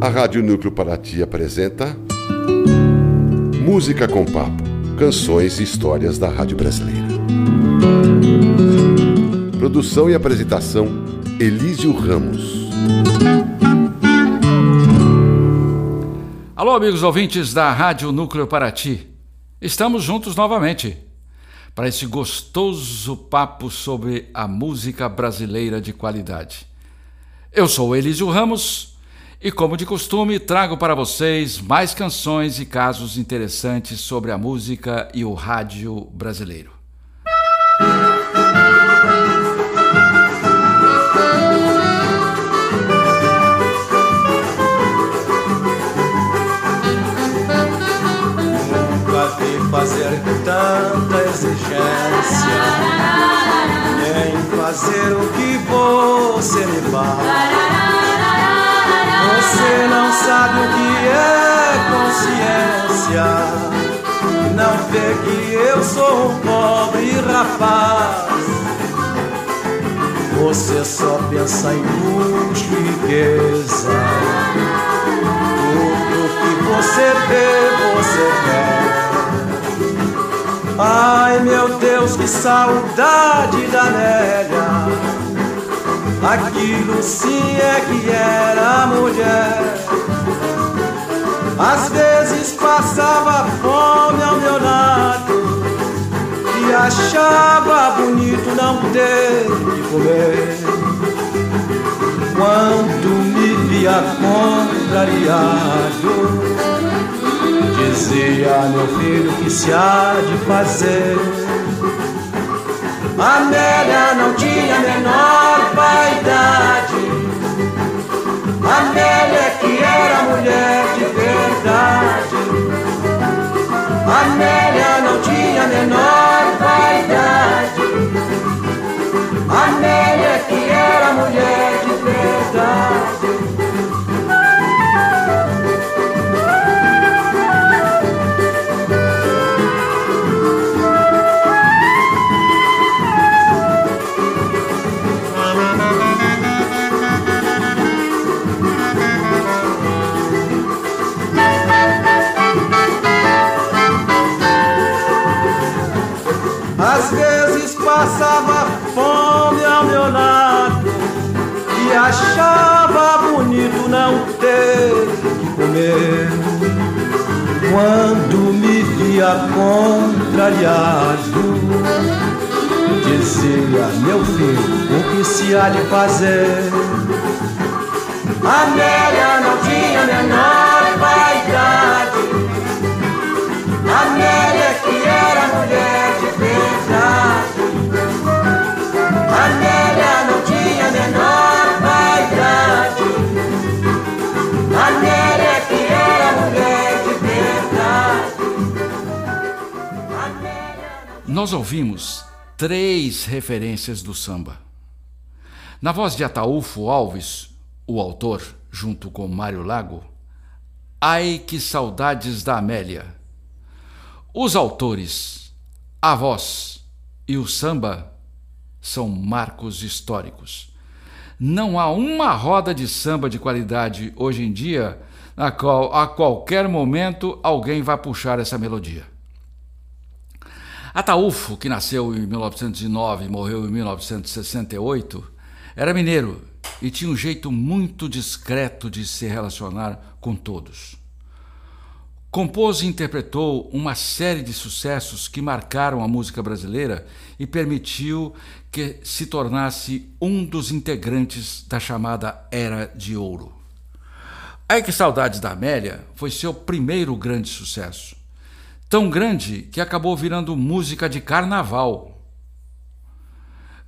A Rádio Núcleo Paraty apresenta Música com Papo, canções e histórias da Rádio Brasileira. Produção e apresentação Elísio Ramos. Alô, amigos ouvintes da Rádio Núcleo Paraty. Estamos juntos novamente para esse gostoso papo sobre a música brasileira de qualidade. Eu sou Elísio Ramos e, como de costume, trago para vocês mais canções e casos interessantes sobre a música e o rádio brasileiro. Fazer o que você me faz. Você não sabe o que é consciência. Não vê que eu sou um pobre rapaz. Você só pensa em e riqueza. Tudo que você vê, você quer. Ai meu Deus, que saudade da Nélia Aquilo sim é que era mulher. Às vezes passava fome ao meu lado e achava bonito não ter que comer. Quando me via contrariado, dizia meu filho que se há de fazer. Amélia não tinha a menor vaidade. Amélia que era mulher de verdade. Amélia não tinha a menor vaidade. Amélia que era mulher de verdade. Quando me via contrariado, dizia meu filho, o que se há de fazer? Amélia Nós ouvimos três referências do samba. Na voz de Ataúfo Alves, o autor, junto com Mário Lago, Ai que saudades da Amélia. Os autores, a voz e o samba são marcos históricos. Não há uma roda de samba de qualidade hoje em dia na qual a qualquer momento alguém vai puxar essa melodia. Ataúfo, que nasceu em 1909 e morreu em 1968, era mineiro e tinha um jeito muito discreto de se relacionar com todos. Compôs e interpretou uma série de sucessos que marcaram a música brasileira e permitiu que se tornasse um dos integrantes da chamada Era de Ouro. Ai que Saudades da Amélia foi seu primeiro grande sucesso. Tão grande que acabou virando música de carnaval,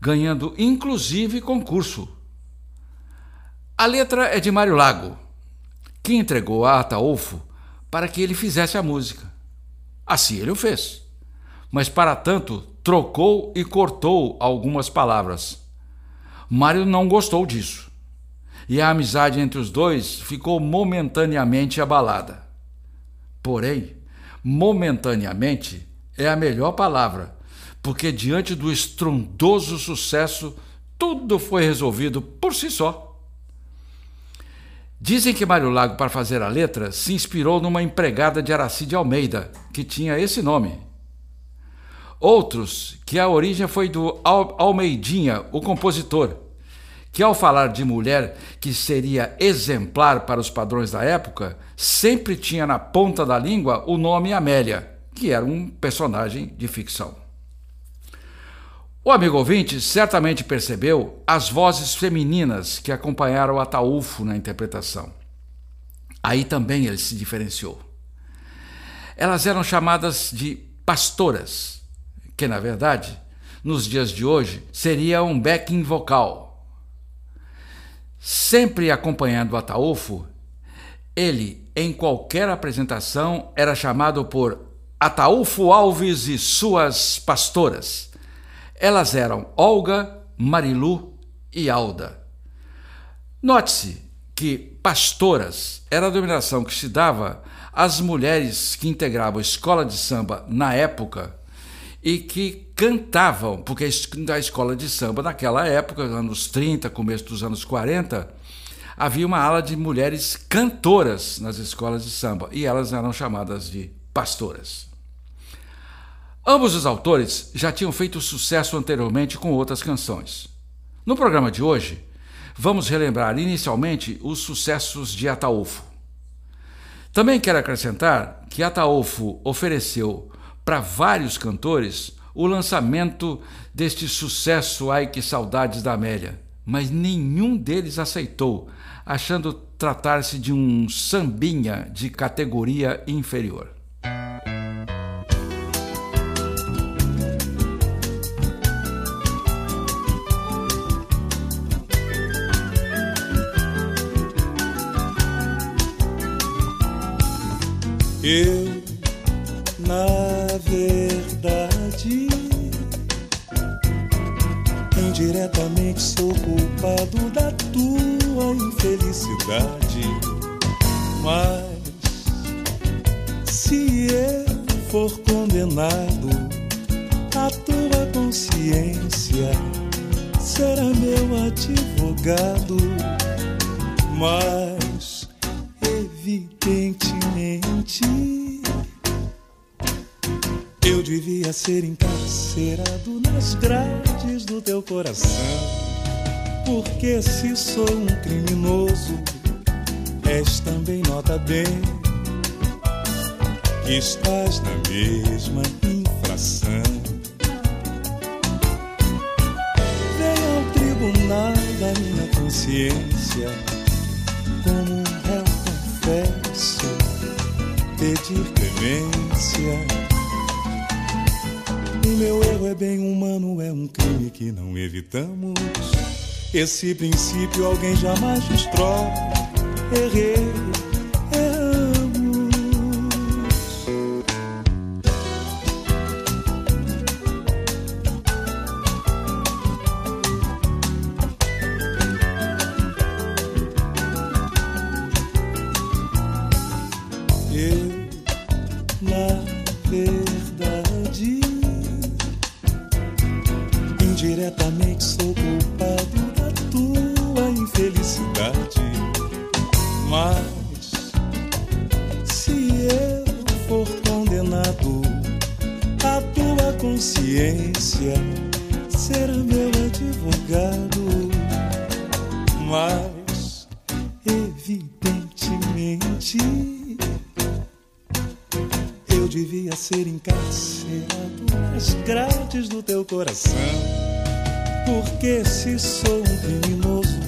ganhando inclusive concurso. A letra é de Mário Lago, que entregou a Ataúfo para que ele fizesse a música. Assim ele o fez. Mas para tanto, trocou e cortou algumas palavras. Mário não gostou disso. E a amizade entre os dois ficou momentaneamente abalada. Porém, momentaneamente é a melhor palavra, porque diante do estrondoso sucesso, tudo foi resolvido por si só. Dizem que Mário Lago, para fazer a letra, se inspirou numa empregada de Aracide Almeida, que tinha esse nome. Outros, que a origem foi do Almeidinha, o compositor, que ao falar de mulher que seria exemplar para os padrões da época, sempre tinha na ponta da língua o nome Amélia, que era um personagem de ficção. O amigo ouvinte certamente percebeu as vozes femininas que acompanharam Ataúfo na interpretação. Aí também ele se diferenciou. Elas eram chamadas de pastoras, que na verdade, nos dias de hoje, seria um backing vocal. Sempre acompanhando Ataúfo, ele, em qualquer apresentação, era chamado por Ataúfo Alves e suas pastoras elas eram Olga, Marilu e Alda. Note-se que pastoras era a denominação que se dava às mulheres que integravam a escola de samba na época e que cantavam, porque a escola de samba naquela época, anos 30, começo dos anos 40, havia uma ala de mulheres cantoras nas escolas de samba e elas eram chamadas de pastoras. Ambos os autores já tinham feito sucesso anteriormente com outras canções. No programa de hoje, vamos relembrar inicialmente os sucessos de Ataúfo. Também quero acrescentar que Ataúfo ofereceu para vários cantores o lançamento deste sucesso Ai que saudades da Amélia, mas nenhum deles aceitou, achando tratar-se de um sambinha de categoria inferior. Eu, na indiretamente sou culpado da tua infelicidade. Mas se eu for condenado, a tua consciência será meu advogado. Mas evidentemente eu devia ser encarcerado nas grades do teu coração. Porque se sou um criminoso, és também nota bem que estás na mesma infração. Venha ao tribunal da minha consciência como confesso, pedir clemência. O meu erro é bem humano, é um crime que não evitamos. Esse princípio alguém jamais destrói. Errei felicidade. Mas se eu for condenado, a tua consciência será meu advogado. Mas evidentemente eu devia ser encarcerado, nas grades do teu coração. Porque se sou um criminoso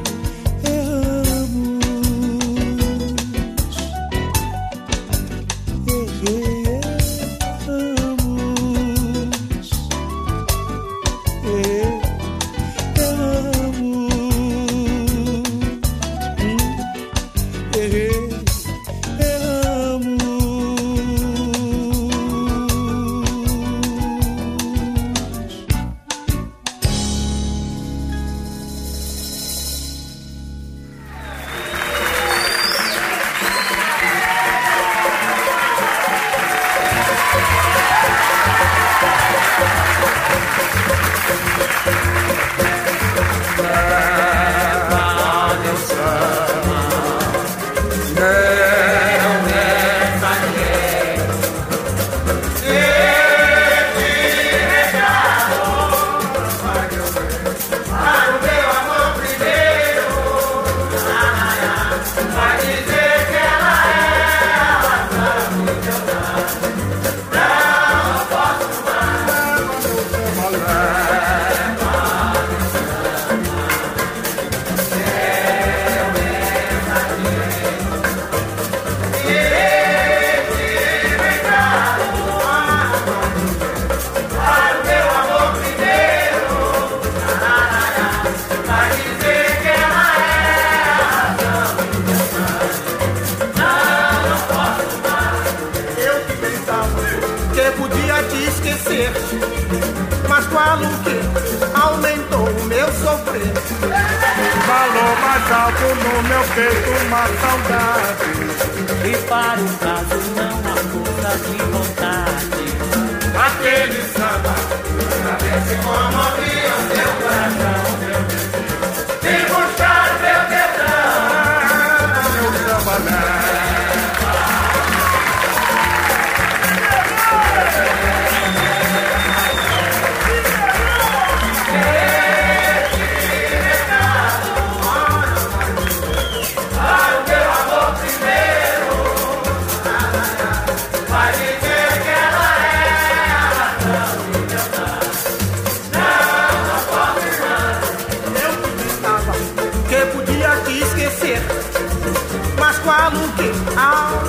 No meu peito uma saudade. E para o caso não há força de vontade. Aquele samba, saber se como abrir é o seu coração, meu Deus. I'll que out.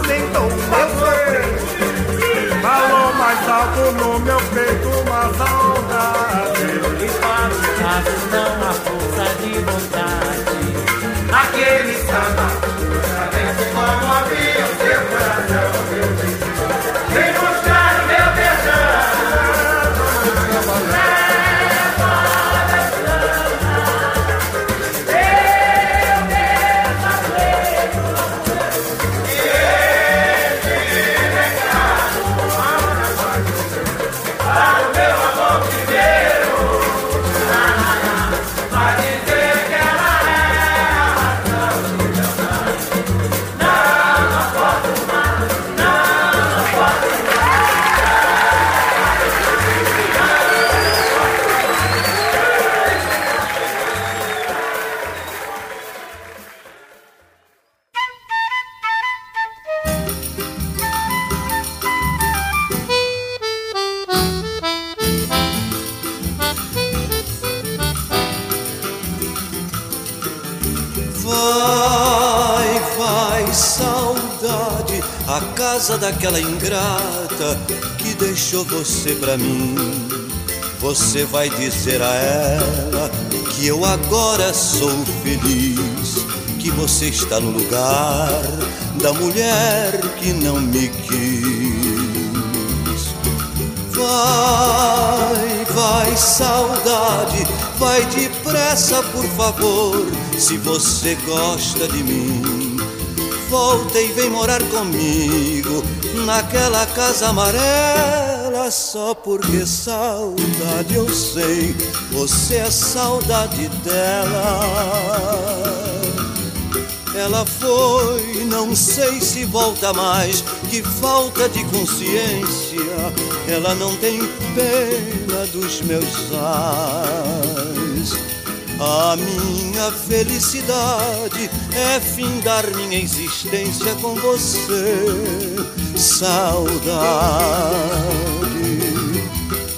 Daquela ingrata que deixou você pra mim. Você vai dizer a ela que eu agora sou feliz, que você está no lugar da mulher que não me quis. Vai, vai, saudade, vai depressa, por favor, se você gosta de mim volta e vem morar comigo naquela casa amarela. Só porque saudade eu sei, você é saudade dela. Ela foi, não sei se volta mais. Que falta de consciência, ela não tem pena dos meus ais. A minha felicidade é findar minha existência com você. Saudade,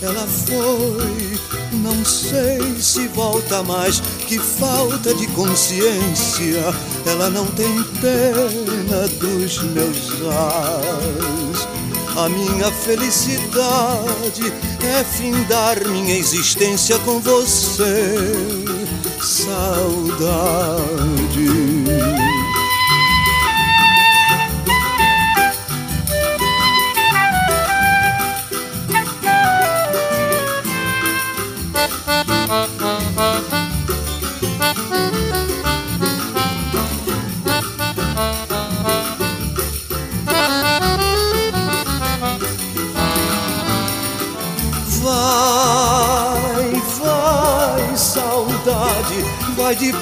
ela foi, não sei se volta mais. Que falta de consciência, ela não tem pena dos meus ais. A minha felicidade é findar minha existência com você saudade.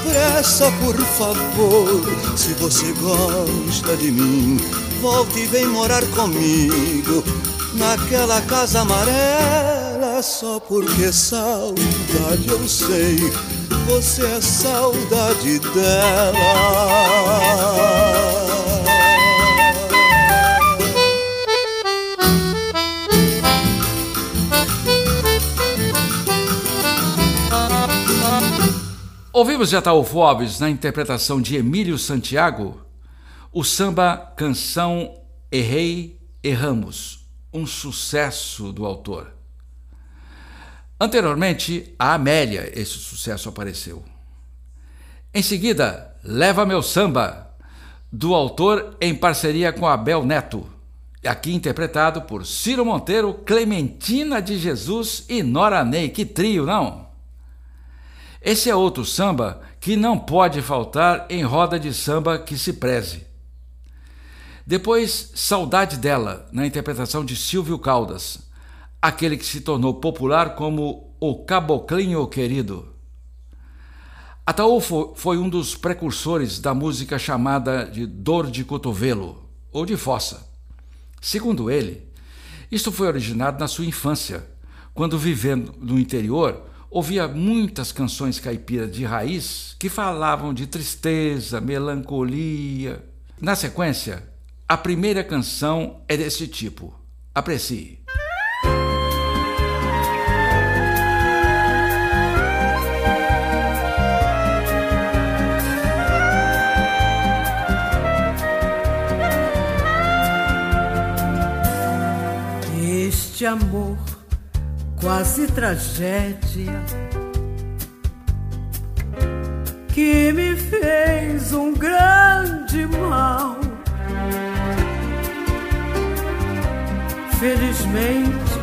Depressa, por favor. Se você gosta de mim, volte e vem morar comigo naquela casa amarela. Só porque saudade eu sei, você é saudade dela. Ouvimos de Ataúfo Alves, na interpretação de Emílio Santiago, o samba Canção Errei, Erramos, um sucesso do autor. Anteriormente, a Amélia, esse sucesso apareceu. Em seguida, Leva Meu Samba, do autor em parceria com Abel Neto, aqui interpretado por Ciro Monteiro, Clementina de Jesus e Nora Ney. Que trio, não? Esse é outro samba que não pode faltar em roda de samba que se preze. Depois, Saudade dela, na interpretação de Silvio Caldas, aquele que se tornou popular como o Caboclinho Querido. Ataúfo foi um dos precursores da música chamada de dor de cotovelo ou de fossa. Segundo ele, isto foi originado na sua infância, quando vivendo no interior, ouvia muitas canções caipiras de raiz que falavam de tristeza, melancolia. Na sequência, a primeira canção é desse tipo. Aprecie. Este amor quase tragédia que me fez um grande mal. Felizmente,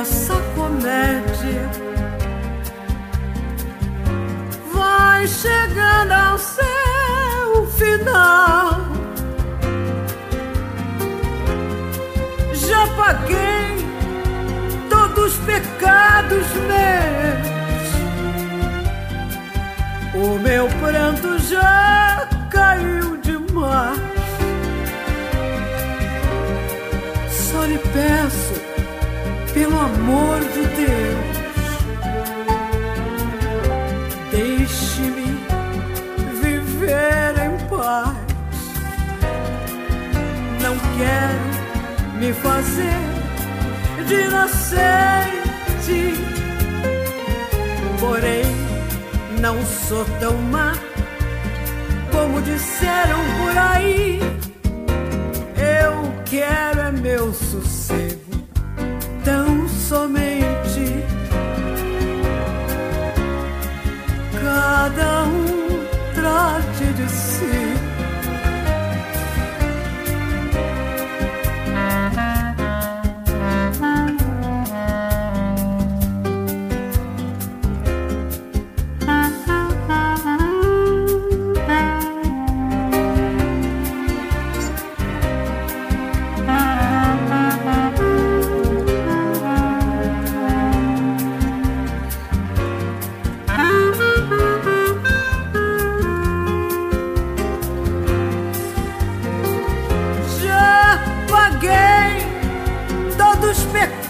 essa comédia vai chegando ao seu final. Já paguei pecados meus. O meu pranto já caiu demais. Só lhe peço, pelo amor de Deus, deixe-me viver em paz. Não quero me fazer de inocente. Porém, não sou tão má como disseram por aí. Eu quero é meu sossego, tão somente. Cada um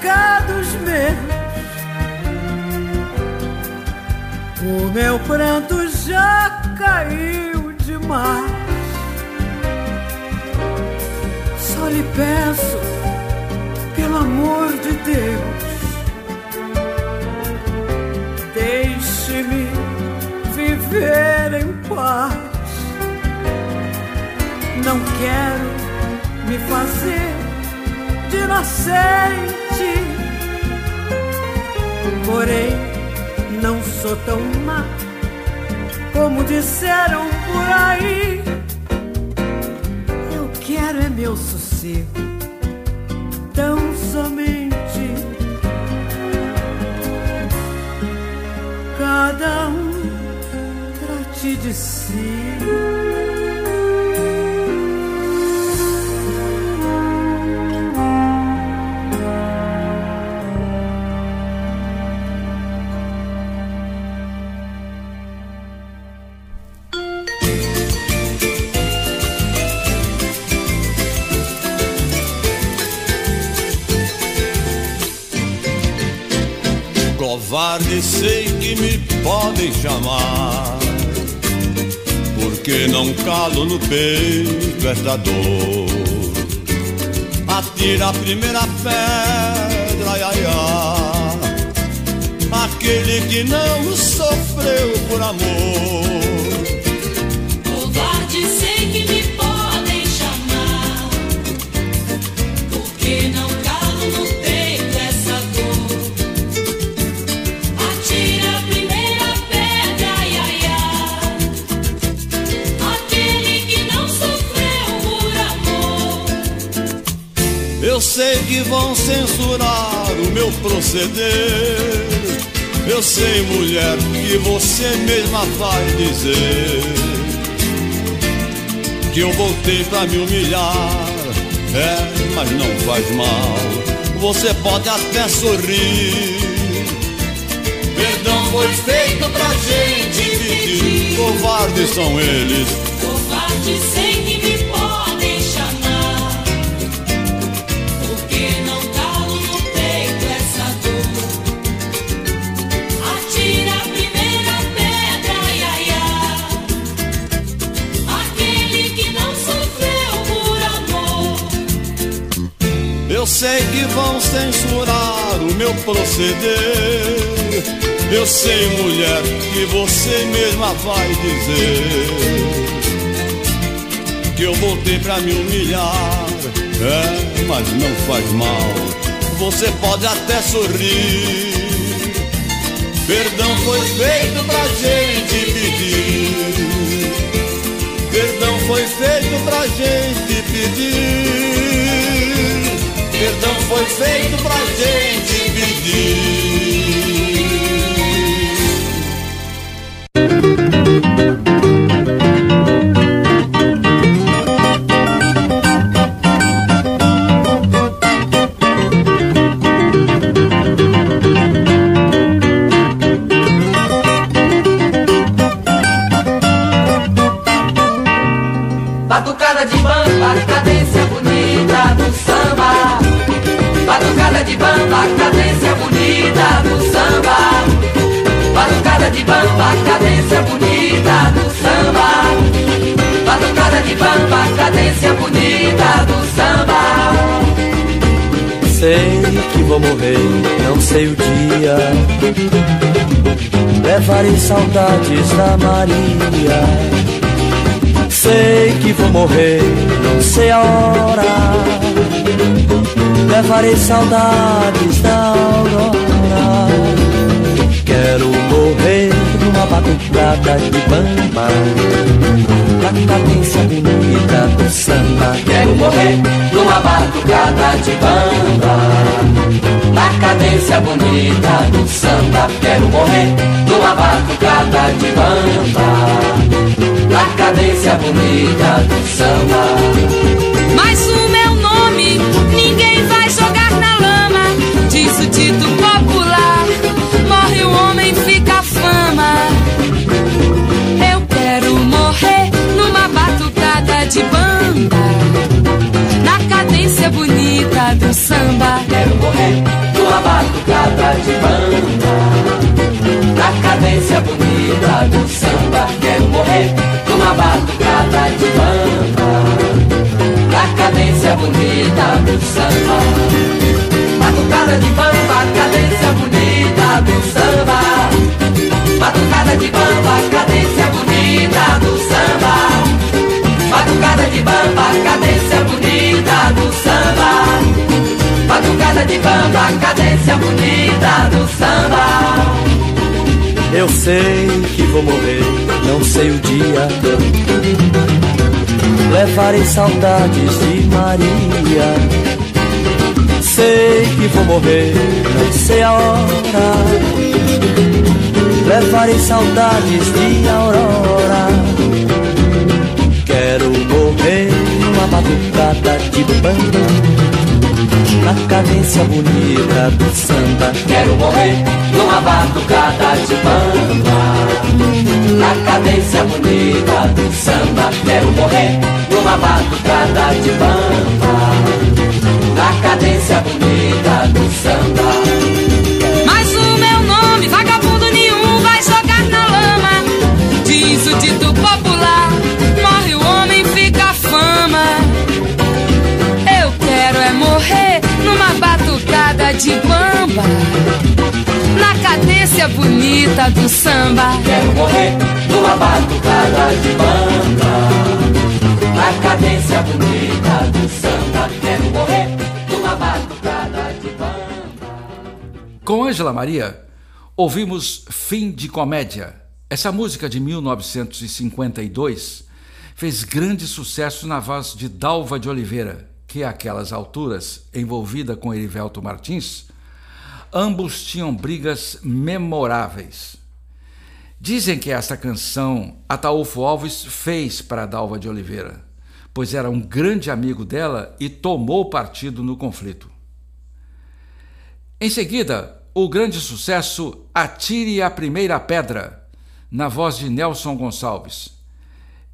pecados meus. O meu pranto já caiu demais. Só lhe peço, pelo amor de Deus, deixe-me viver em paz. Não quero me fazer de nascer. Porém, não sou tão má como disseram por aí. Eu quero é meu sossego, tão somente. Cada um trate de si. Covarde sei que me podem chamar, porque não calo no peito esta dor. Atira a primeira pedra, ai, ai, ai. aquele que não sofreu por amor. Vão censurar o meu proceder. Eu sei, mulher, que você mesma vai dizer que eu voltei pra me humilhar. É, mas não faz mal. Você pode até sorrir. Perdão foi feito pra gente pedir. Covardes são eles. Covarde sei sei que vão censurar o meu proceder. Eu sei, mulher, que você mesma vai dizer que eu voltei pra me humilhar. É, mas não faz mal. Você pode até sorrir. Perdão foi feito pra gente pedir. Perdão foi feito pra gente pedir. Perdão foi feito pra gente pedir. Não sei o dia. Levarei saudades da Maria. Sei que vou morrer, não sei a hora. Levarei saudades da aurora. Quero morrer numa batucada de bamba. Na cadência bonita do samba. Quero morrer numa batucada de bamba Na cadência bonita do samba Quero morrer numa batucada de bamba Na cadência bonita do samba Mas o meu nome ninguém vai jogar na lama. Diz o dito popular: morre o homem, fica a fama. Eu quero morrer numa batucada de bamba. Na cadência bonita do samba. Quero morrer numa batucada de bamba Na cadência bonita do samba Quero morrer numa batucada de bamba Na cadência bonita do samba De bamba, cadência bonita do samba Eu sei que vou morrer, não sei o dia. Levarei saudades de Maria. Sei que vou morrer, não sei a hora. Levarei saudades de Aurora. Quero morrer numa batucada de banda. Na cadência bonita do samba. Quero morrer numa batucada de bamba. Na cadência bonita do samba. Quero morrer numa batucada de bamba. Na cadência bonita do samba bamba. Na cadência cadência bonita do samba. Quero morrer numa batucada de banda. Na cadência bonita do samba. Quero morrer numa batucada de banda. Com Ângela Maria, ouvimos Fim de Comédia. Essa música de 1952 fez grande sucesso na voz de Dalva de Oliveira, que àquelas alturas, envolvida com Erivelto Martins, ambos tinham brigas memoráveis. Dizem que esta canção Ataúfo Alves fez para Dalva de Oliveira, pois era um grande amigo dela e tomou partido no conflito. Em seguida, o grande sucesso Atire a Primeira Pedra, na voz de Nelson Gonçalves.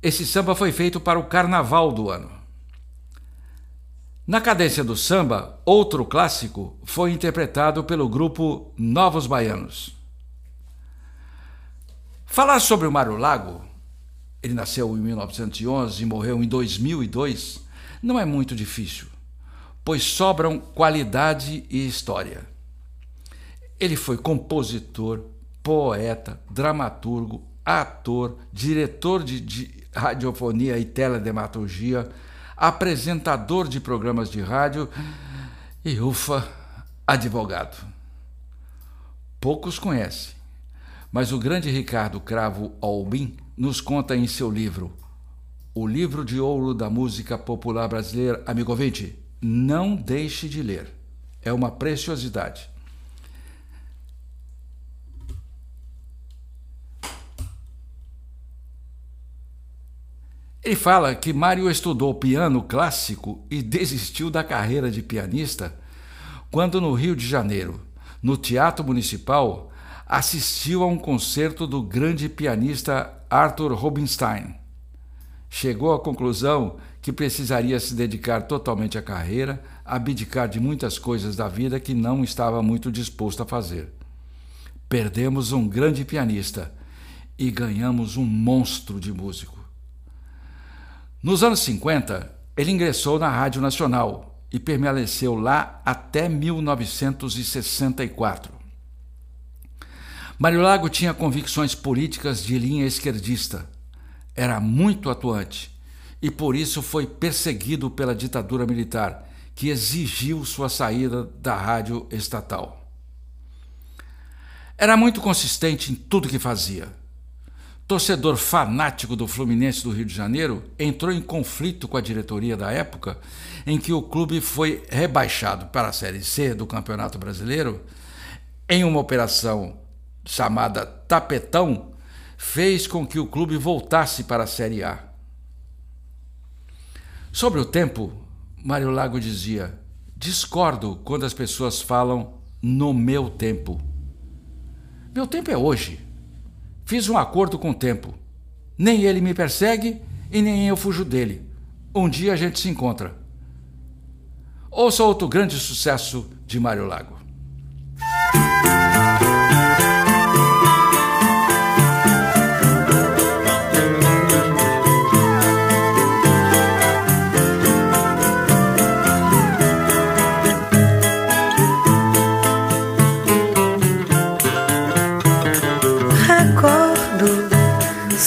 Esse samba foi feito para o carnaval do ano. Na cadência do samba, outro clássico foi interpretado pelo grupo Novos Baianos. Falar sobre o Mário Lago, ele nasceu em 1911 e morreu em 2002, não é muito difícil, pois sobram qualidade e história. Ele foi compositor, poeta, dramaturgo, ator, diretor de, de radiofonia e teledramaturgia, apresentador de programas de rádio e, ufa, advogado. Poucos conhecem, mas o grande Ricardo Cravo Albin nos conta em seu livro O Livro de Ouro da Música Popular Brasileira. Amigo ouvinte, não deixe de ler. É uma preciosidade. Ele fala que Mário estudou piano clássico e desistiu da carreira de pianista quando, no Rio de Janeiro, no Teatro Municipal, assistiu a um concerto do grande pianista Arthur Rubinstein. Chegou à conclusão que precisaria se dedicar totalmente à carreira, abdicar de muitas coisas da vida que não estava muito disposto a fazer. Perdemos um grande pianista e ganhamos um monstro de músico. Nos anos 50, ele ingressou na Rádio Nacional e permaneceu lá até 1964. Mário Lago tinha convicções políticas de linha esquerdista. Era muito atuante e por isso foi perseguido pela ditadura militar, que exigiu sua saída da rádio estatal. Era muito consistente em tudo que fazia torcedor fanático do Fluminense do Rio de Janeiro, entrou em conflito com a diretoria da época em que o clube foi rebaixado para a Série C do Campeonato Brasileiro, em uma operação chamada Tapetão, fez com que o clube voltasse para a Série A. Sobre o tempo, Mário Lago dizia: discordo quando as pessoas falam no meu tempo. Meu tempo é hoje. Fiz um acordo com o tempo. Nem ele me persegue e nem eu fujo dele. Um dia a gente se encontra. Ouça outro grande sucesso de Mário Lago.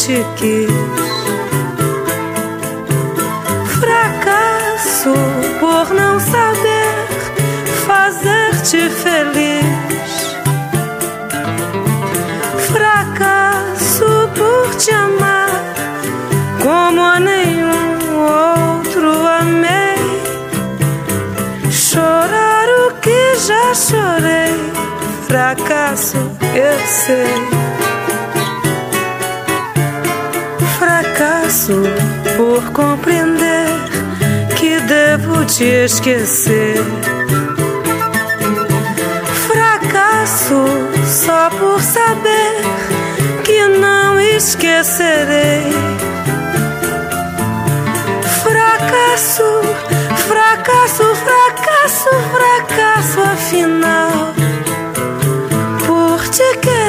te quis. Fracasso por não saber fazer-te feliz. te amar como a nenhum outro amei. Chorar o que já chorei, fracasso eu sei. Por compreender que devo te esquecer. Fracasso só por saber que não esquecerei. Fracasso, fracasso, fracasso, fracasso, afinal, por te querer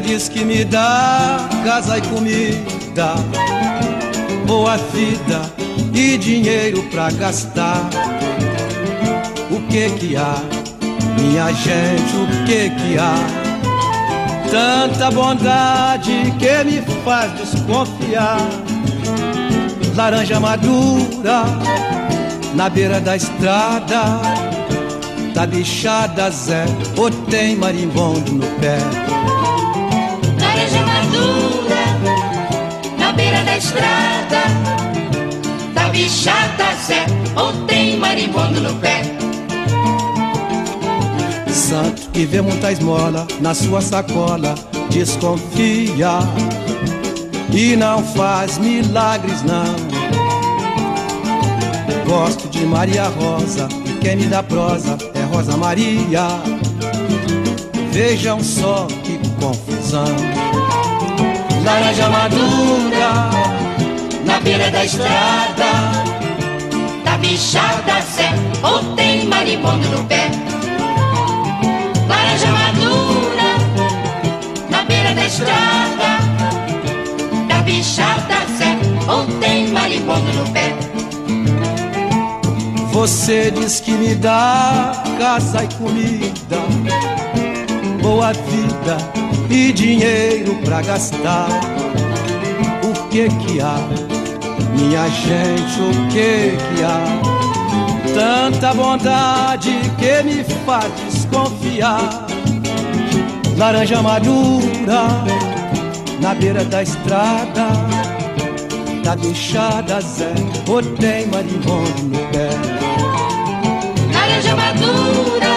diz que me dá casa e comida, boa vida e dinheiro pra gastar. O que que há, minha gente, o que que há? Tanta bondade que me faz desconfiar. Laranja madura na beira da estrada. Tá bichada Zé, ou tem marimbondo no pé? Estrada. Da bichada Zé, ou tem marimbondo no pé. Santo que vê muita esmola na sua sacola, desconfia e não faz milagres não. Gosto de Maria Rosa e quem me dá prosa é Rosa Maria. Vejam só que confusão. Laranja madura beira da estrada. Da bichada Zé, ou tem marimbondo no pé. Laranja madura na beira da estrada. Da bichada Zé, ou tem marimbondo no pé. Você diz que me dá casa e comida, boa vida e dinheiro pra gastar. O que que há, minha gente, o que que há? Tanta bondade que me faz desconfiar. Laranja madura na beira da estrada, da bichada Zé, ou tem marimbondo no pé. Laranja madura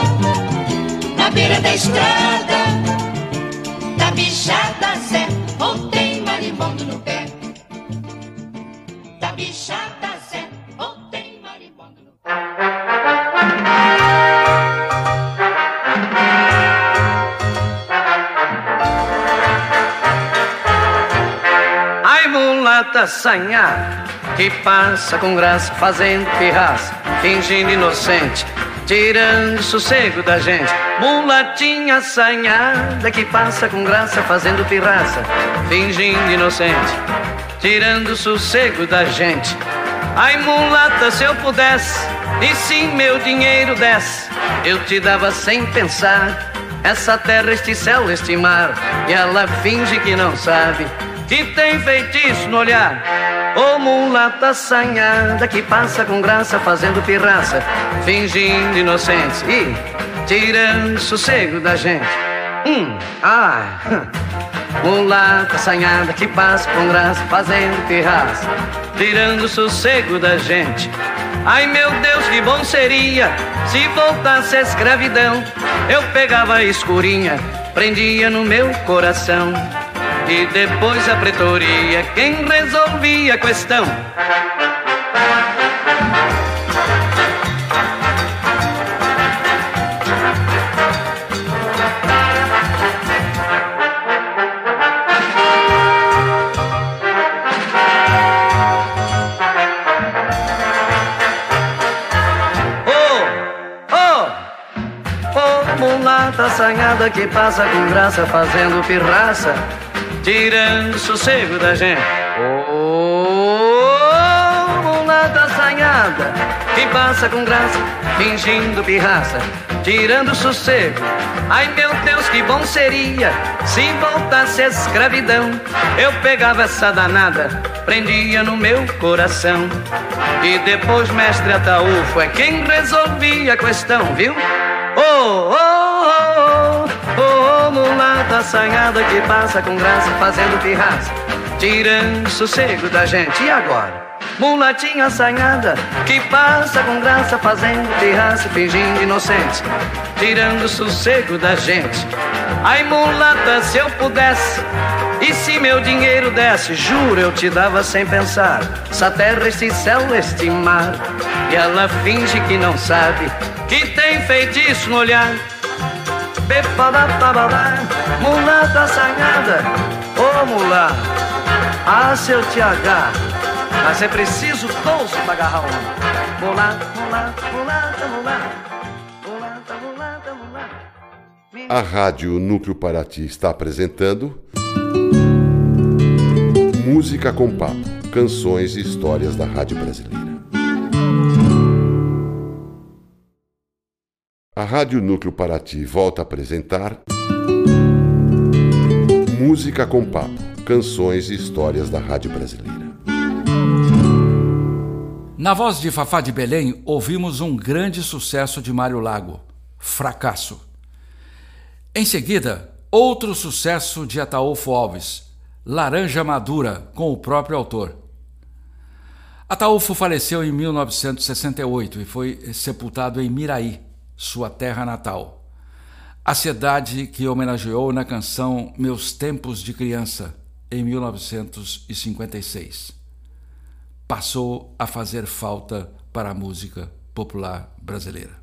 na beira da estrada. Da bichada Zé, ou tem marimbondo no pé. Assanhada, que passa com graça, fazendo pirraça, fingindo inocente, tirando o sossego da gente. Mulatinha assanhada, que passa com graça, fazendo pirraça, fingindo inocente, tirando o sossego da gente. Ai, mulata, se eu pudesse, e se meu dinheiro desse, eu te dava sem pensar. Essa terra, este céu, este mar, e ela finge que não sabe que tem feitiço no olhar. Ô mulata assanhada que passa com graça fazendo pirraça, fingindo inocente e tirando sossego da gente. Hum, ah, mulata assanhada que passa com graça fazendo pirraça, tirando sossego da gente. Ai meu Deus, que bom seria se voltasse a escravidão. Eu pegava a escurinha, prendia no meu coração. E depois a pretoria quem resolvia a questão. mulata assanhada que passa com graça fazendo pirraça tirando sossego da gente. Oh, mulata assanhada que passa com graça, fingindo pirraça, tirando sossego. Ai meu Deus, que bom seria se voltasse a escravidão. Eu pegava essa danada, prendia no meu coração. E depois, mestre Ataúfo é quem resolvia a questão, viu? Oh, oh, oh, oh, oh, mulata assanhada que passa com graça fazendo pirraça, tirando sossego da gente. E agora? Mulatinha assanhada que passa com graça fazendo pirraça, fingindo inocente, tirando sossego da gente. Ai, mulata, se eu pudesse, e se meu dinheiro desse, juro eu te dava sem pensar. Essa terra, esse céu, este mar. E ela finge que não sabe que tem feitiço no olhar. Mulata assanhada, ô oh, mulata, ah, se eu te agarro. Mas é preciso 12 para agarrar uma. Mulata. Mulata, mulata, mulata. A Rádio Núcleo Paraty está apresentando Música com Papo, canções e histórias da Rádio Brasileira. A Rádio Núcleo Paraty volta a apresentar Música com Papo, canções e histórias da Rádio Brasileira. Na voz de Fafá de Belém, ouvimos um grande sucesso de Mário Lago, Fracasso. Em seguida, outro sucesso de Ataúfo Alves, Laranja Madura, com o próprio autor. Ataúfo faleceu em 1968 e foi sepultado em Miraí, sua terra natal. A cidade que homenageou na canção Meus Tempos de Criança, em 1956 passou a fazer falta para a música popular brasileira.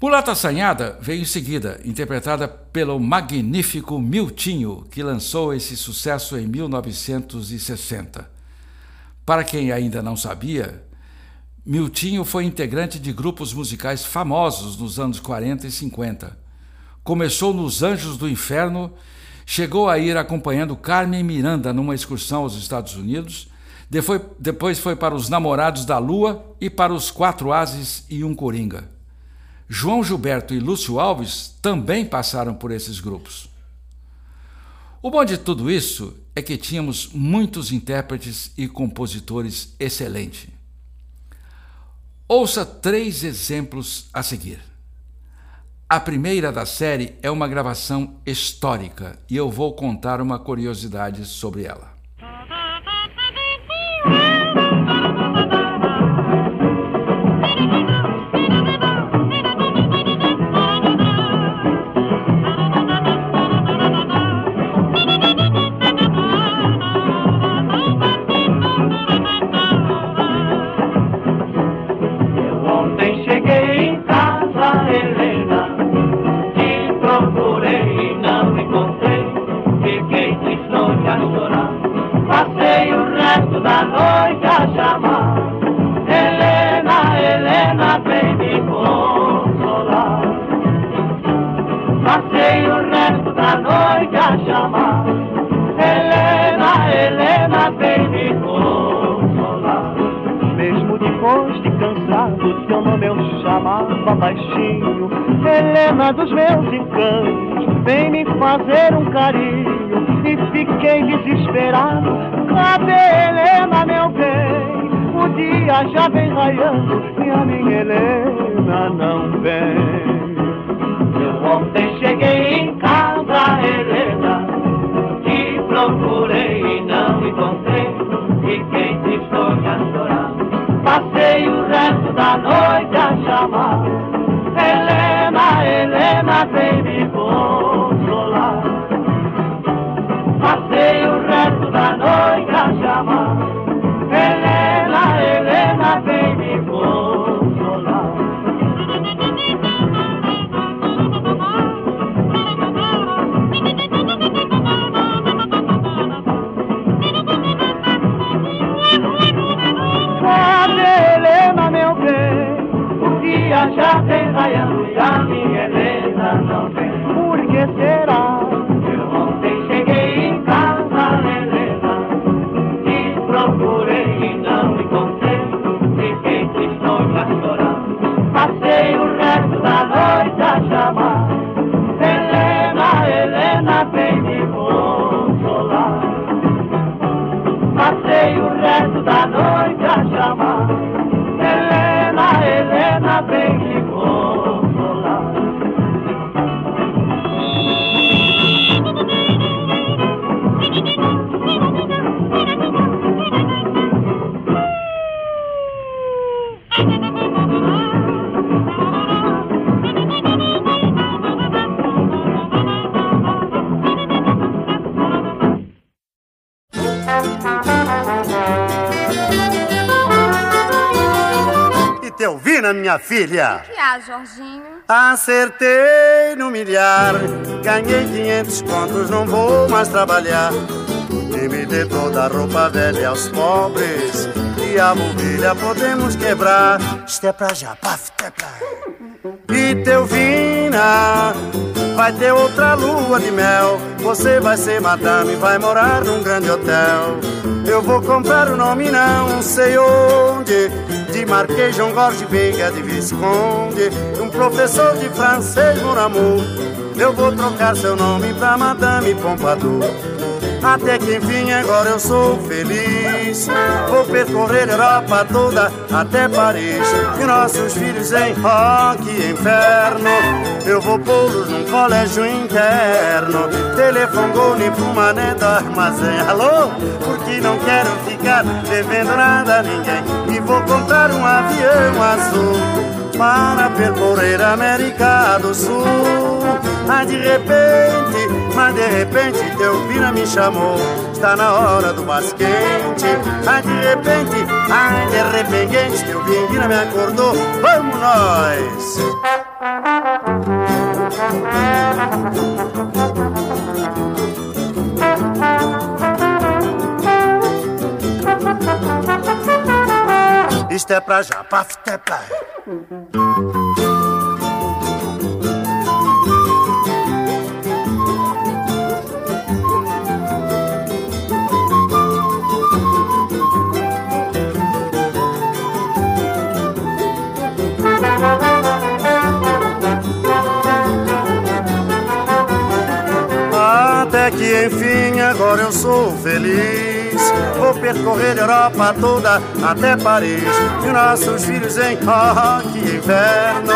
Mulata Assanhada veio em seguida, interpretada pelo magnífico Miltinho, que lançou esse sucesso em 1960. Para quem ainda não sabia, Miltinho foi integrante de grupos musicais famosos nos anos 40 e 50. Começou nos Anjos do Inferno Chegou a ir acompanhando Carmen Miranda numa excursão aos Estados Unidos. Depois foi para os Namorados da Lua e para os Quatro Ases e um Coringa. João Gilberto e Lúcio Alves também passaram por esses grupos. O bom de tudo isso é que tínhamos muitos intérpretes e compositores excelentes. Ouça três exemplos a seguir. A primeira da série é uma gravação histórica e eu vou contar uma curiosidade sobre ela. Dos meus encantos, vem me fazer um carinho. E fiquei desesperado, cadê Helena, meu bem? O dia já vem raiando que há, Jorginho? Acertei no milhar, ganhei 500 contos, não vou mais trabalhar. E me dê toda a roupa velha aos pobres, e a mobília podemos quebrar. Isto é pra já, paf, é pra. E teu vina, vai ter outra lua de mel. Você vai ser madame, vai morar num grande hotel. Eu vou comprar o nome, não sei onde. De Marquês João Jorge Veiga de Visconde. Um professor de francês, mon amour. Eu vou trocar seu nome pra Madame Pompadour. Até que enfim agora eu sou feliz. Vou percorrer a Europa toda até Paris. E nossos filhos em rock inferno. Eu vou pô-los num colégio interno. Telefone pro mané do armazém. Alô? Porque não quero ficar devendo nada a ninguém. E vou comprar um avião azul para percorrer a América do Sul. Mas de repente, mas de repente, teu vira me chamou. Está na hora do basquete. Mas de repente, ai de repente, teu vira me acordou. Vamos nós! Isto é pra já, paf, é. Até que enfim agora eu sou feliz. Vou percorrer a Europa toda até Paris. E nossos filhos em rock inverno.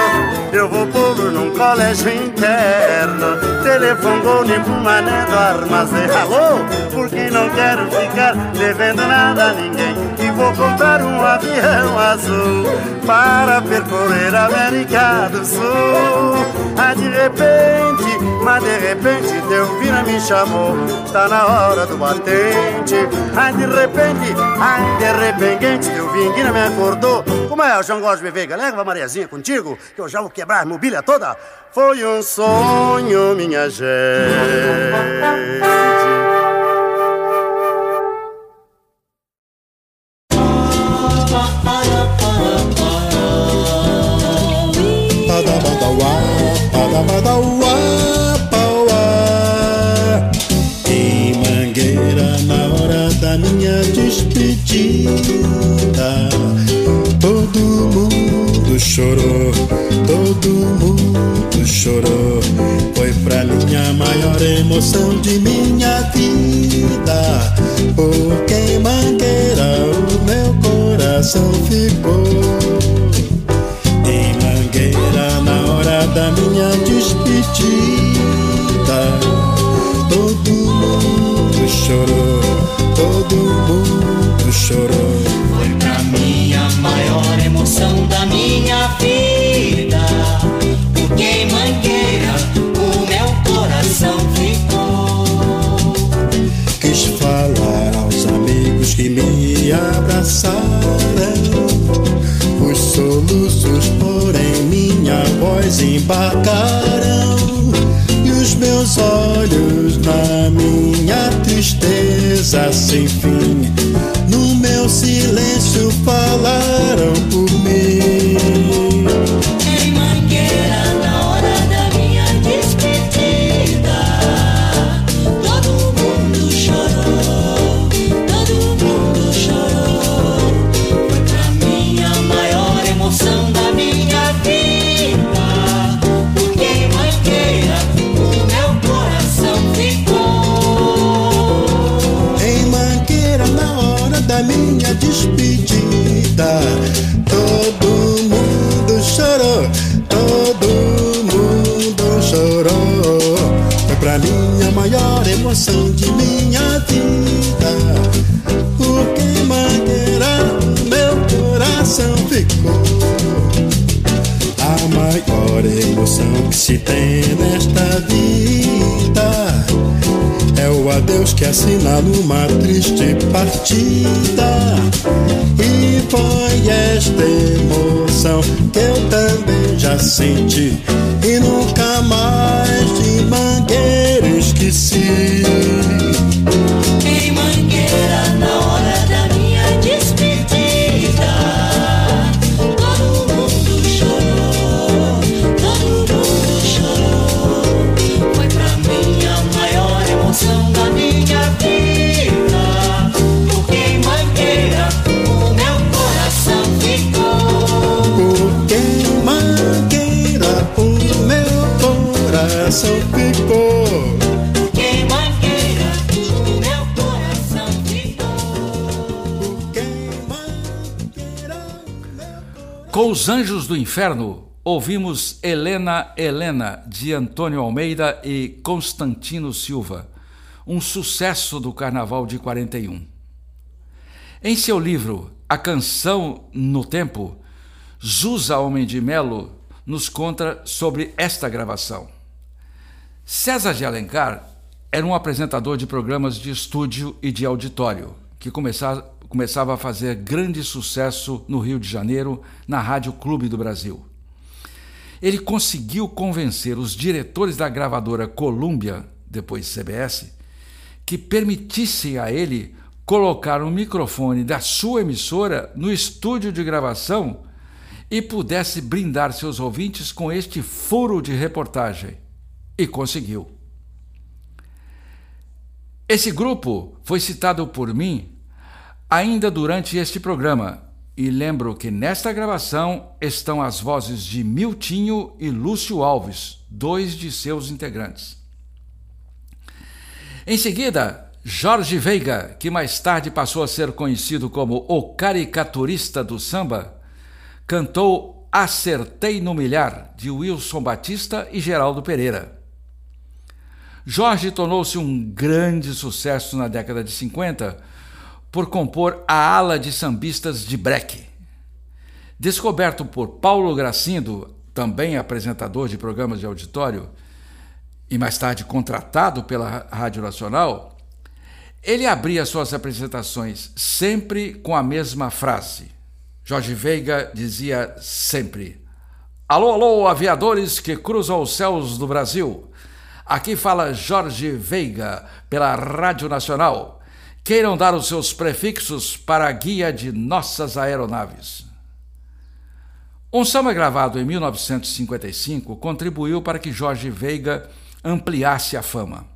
Eu vou pô-los num colégio interno. Telefone pro mané do armazém. Alô? Porque não quero ficar devendo nada a ninguém. Vou comprar um avião azul para percorrer a América do Sul. Ah, de repente, mas de repente, teu vira me chamou. Tá na hora do batente. Ai, de repente, ai, de repente, vinguina me acordou. Como é, o João Góes Veiga? Leva a Mariazinha contigo, que eu já vou quebrar a mobília toda. Foi um sonho, minha gente. Abraçaram. Os soluços, porém, minha voz embarcaram. E os meus olhos na minha tristeza sem fim. Que assina numa triste partida. E foi esta emoção que eu também já senti e nunca mais de mangueira esqueci. Os Anjos do Inferno, ouvimos Helena Helena, de Antônio Almeida e Constantino Silva, um sucesso do Carnaval de 41. Em seu livro A Canção no Tempo, Zusa Homem de Melo nos conta sobre esta gravação. César de Alencar era um apresentador de programas de estúdio e de auditório, que começava, começava a fazer grande sucesso no Rio de Janeiro, na Rádio Clube do Brasil. Ele conseguiu convencer os diretores da gravadora Columbia, depois CBS, que permitissem a ele colocar o microfone da sua emissora no estúdio de gravação e pudesse brindar seus ouvintes com este furo de reportagem. E conseguiu. Esse grupo foi citado por mim ainda durante este programa, e lembro que nesta gravação estão as vozes de Miltinho e Lúcio Alves, dois de seus integrantes. Em seguida, Jorge Veiga, que mais tarde passou a ser conhecido como o caricaturista do samba, cantou Acertei no Milhar, de Wilson Batista e Geraldo Pereira. Jorge tornou-se um grande sucesso na década de 50 por compor a ala de sambistas de breque. Descoberto por Paulo Gracindo, também apresentador de programas de auditório, e mais tarde contratado pela Rádio Nacional, ele abria suas apresentações sempre com a mesma frase. Jorge Veiga dizia sempre: Alô, alô, aviadores que cruzam os céus do Brasil. Aqui fala Jorge Veiga pela Rádio Nacional. Queiram dar os seus prefixos para a guia de nossas aeronaves. Um samba gravado em 1955 contribuiu para que Jorge Veiga ampliasse a fama.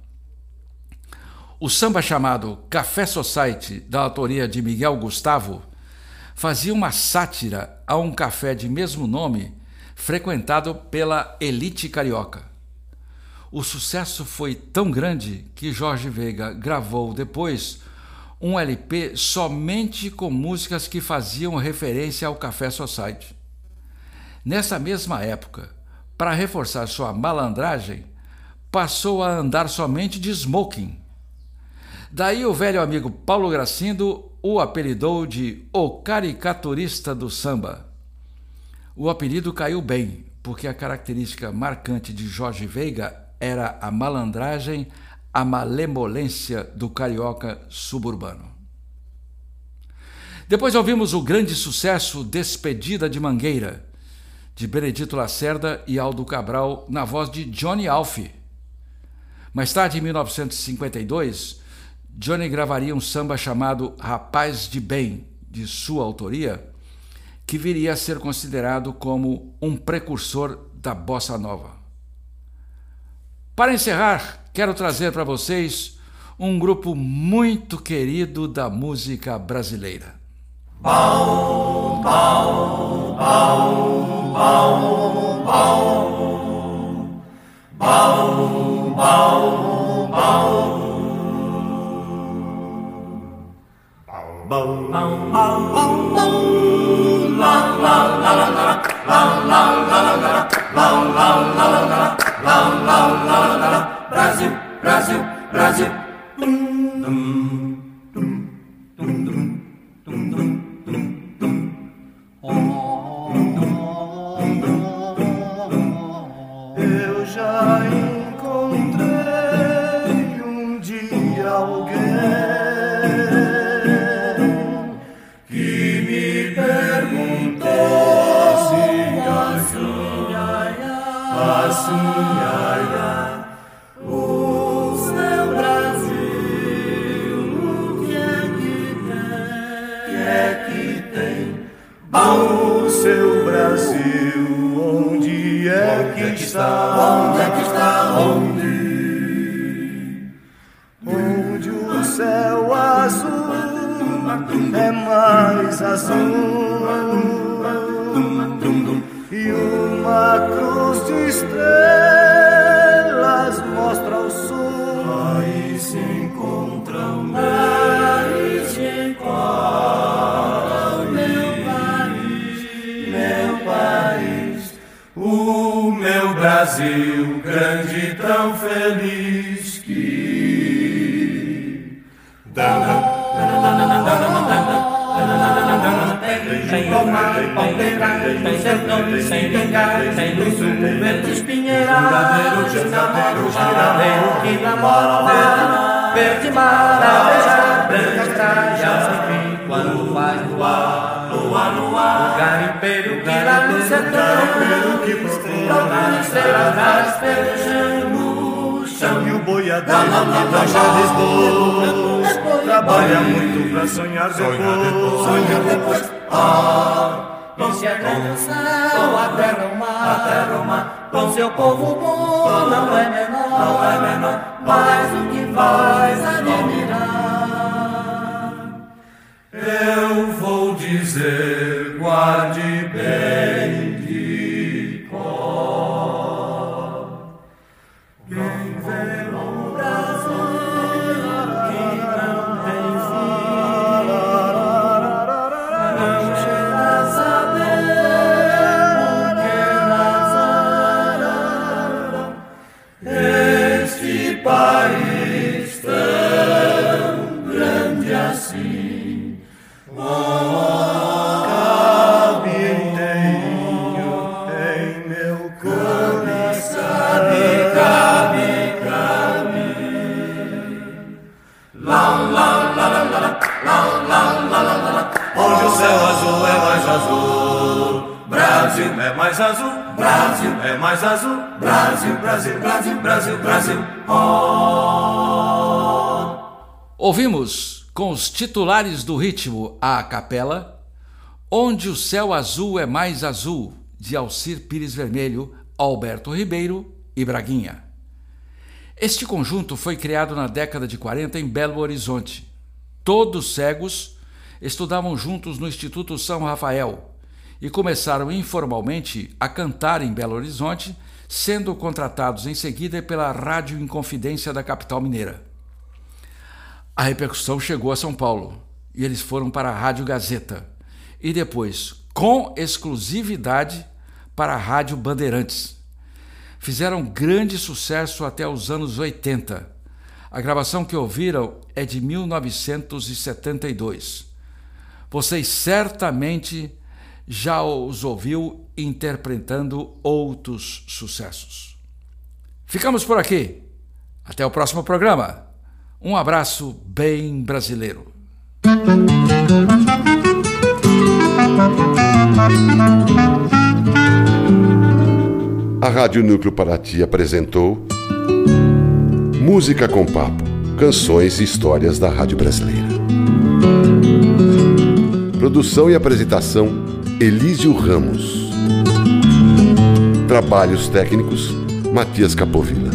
O samba chamado Café Society, da autoria de Miguel Gustavo, fazia uma sátira a um café de mesmo nome frequentado pela elite carioca. O sucesso foi tão grande que Jorge Veiga gravou depois um LP somente com músicas que faziam referência ao Café Society. Nessa mesma época, para reforçar sua malandragem, passou a andar somente de smoking. Daí o velho amigo Paulo Gracindo o apelidou de O Caricaturista do Samba. O apelido caiu bem, porque a característica marcante de Jorge Veiga era a malandragem, a malemolência do carioca suburbano. Depois ouvimos o grande sucesso Despedida de Mangueira, de Benedito Lacerda e Aldo Cabral, na voz de Johnny Alf. Mais tarde, em 1952, Johnny gravaria um samba chamado Rapaz de Bem, de sua autoria, que viria a ser considerado como um precursor da bossa nova. Para encerrar, quero trazer para vocês um grupo muito querido da música brasileira. Bau, bau, bau, bau, bau. La, la, la, la, la. La, la, la, la, la. La, la, la, la, la. La, la, la, la, la. Brasil, Brasil, Brasil. Dum, dum. é que está? Onde é que está? Onde? Onde o céu azul é mais azul e uma cruz de estrelas. Brasil grande tão feliz que tem luz no pomar, palmeiras, tem sertões, sem vingar, tem luz no vento espinheira, fundadeiros, fundadeiros, fundadeiros que namoram lá, verde mar, a beijar, brancas praias, enfim, quando faz luar, lua, lua, o garimpeiro que lá no sertão, o que prostra Lobares pelas pelejamos Chão e o boiadeiro que tocha Lisboa Trabalha muito pra sonhar depois. Sonhar depois, ah Enxerga o céu, a terra o mar, a terra o mar. Com seu povo bom não é menor, não é menor. Mas o que faz admirar. Eu vou dizer, guarde Onde o céu azul é mais azul. Brasil é mais azul, Brasil é mais azul, Brasil, Brasil, Brasil, Brasil, Brasil. Oh. Ouvimos com os titulares do ritmo a capela, Onde o céu azul é mais azul, de Alcir Pires Vermelho, Alberto Ribeiro e Braguinha. Este conjunto foi criado na década de 40 em Belo Horizonte. Todos cegos, estudavam juntos no Instituto São Rafael e começaram informalmente a cantar em Belo Horizonte, sendo contratados em seguida pela Rádio Inconfidência da capital mineira. A repercussão chegou a São Paulo e eles foram para a Rádio Gazeta e depois, com exclusividade, para a Rádio Bandeirantes. Fizeram grande sucesso até os anos 80. A gravação que ouviram é de 1972. Vocês certamente já os ouviu interpretando outros sucessos. Ficamos por aqui. Até o próximo programa. Um abraço bem brasileiro. A Rádio Núcleo Paraty apresentou Música com Papo, canções e histórias da Rádio Brasileira. Produção e apresentação: Elísio Ramos. Trabalhos técnicos: Matias Capovilla.